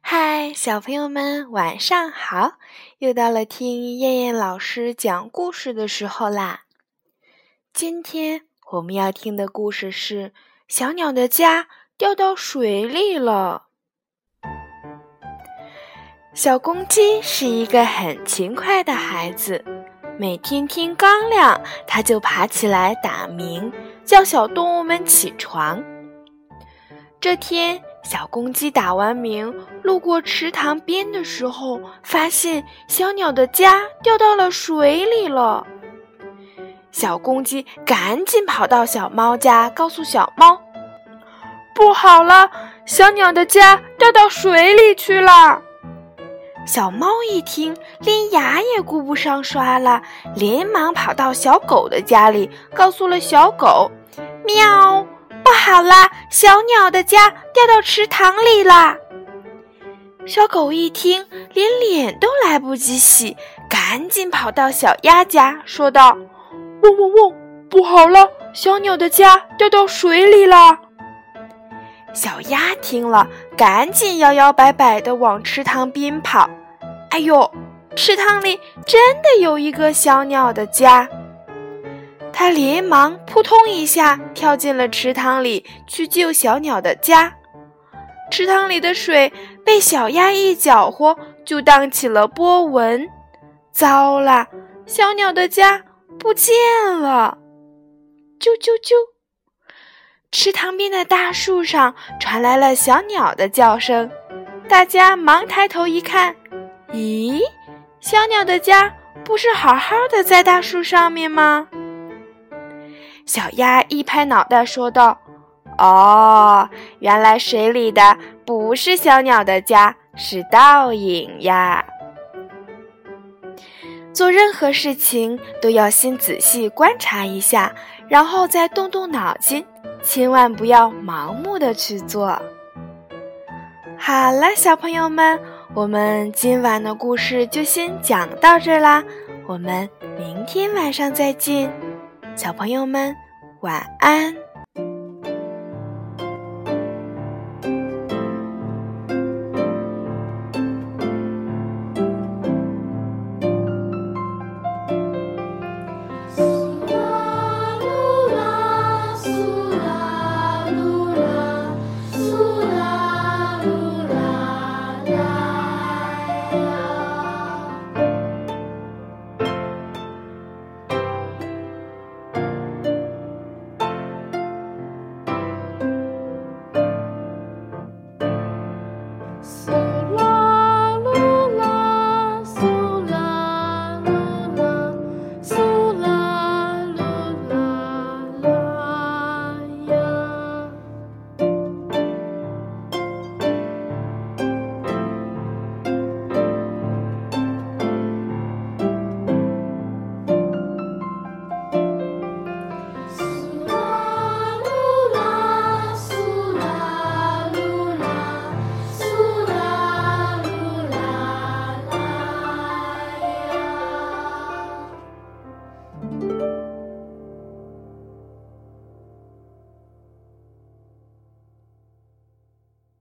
嗨，小朋友们，晚上好！又到了听燕燕老师讲故事的时候啦。今天我们要听的故事是《小鸟的家掉到水里了》。小公鸡是一个很勤快的孩子，每天天刚亮，它就爬起来打鸣，叫小动物们起床。这天，小公鸡打完鸣，路过池塘边的时候，发现小鸟的家掉到了水里了。小公鸡赶紧跑到小猫家，告诉小猫：“不好了，小鸟的家掉到水里去了。”小猫一听，连牙也顾不上刷了，连忙跑到小狗的家里，告诉了小狗：“喵。”好啦！小鸟的家掉到池塘里啦！小狗一听，连脸都来不及洗，赶紧跑到小鸭家，说道：“嗡嗡嗡！不好了，小鸟的家掉到水里了！”小鸭听了，赶紧摇摇摆摆地往池塘边跑。哎呦，池塘里真的有一个小鸟的家！他连忙扑通一下跳进了池塘里去救小鸟的家，池塘里的水被小鸭一搅和，就荡起了波纹。糟了，小鸟的家不见了！啾啾啾！池塘边的大树上传来了小鸟的叫声，大家忙抬头一看，咦，小鸟的家不是好好的在大树上面吗？小鸭一拍脑袋说道：“哦，原来水里的不是小鸟的家，是倒影呀！做任何事情都要先仔细观察一下，然后再动动脑筋，千万不要盲目的去做。”好了，小朋友们，我们今晚的故事就先讲到这啦，我们明天晚上再见。小朋友们，晚安。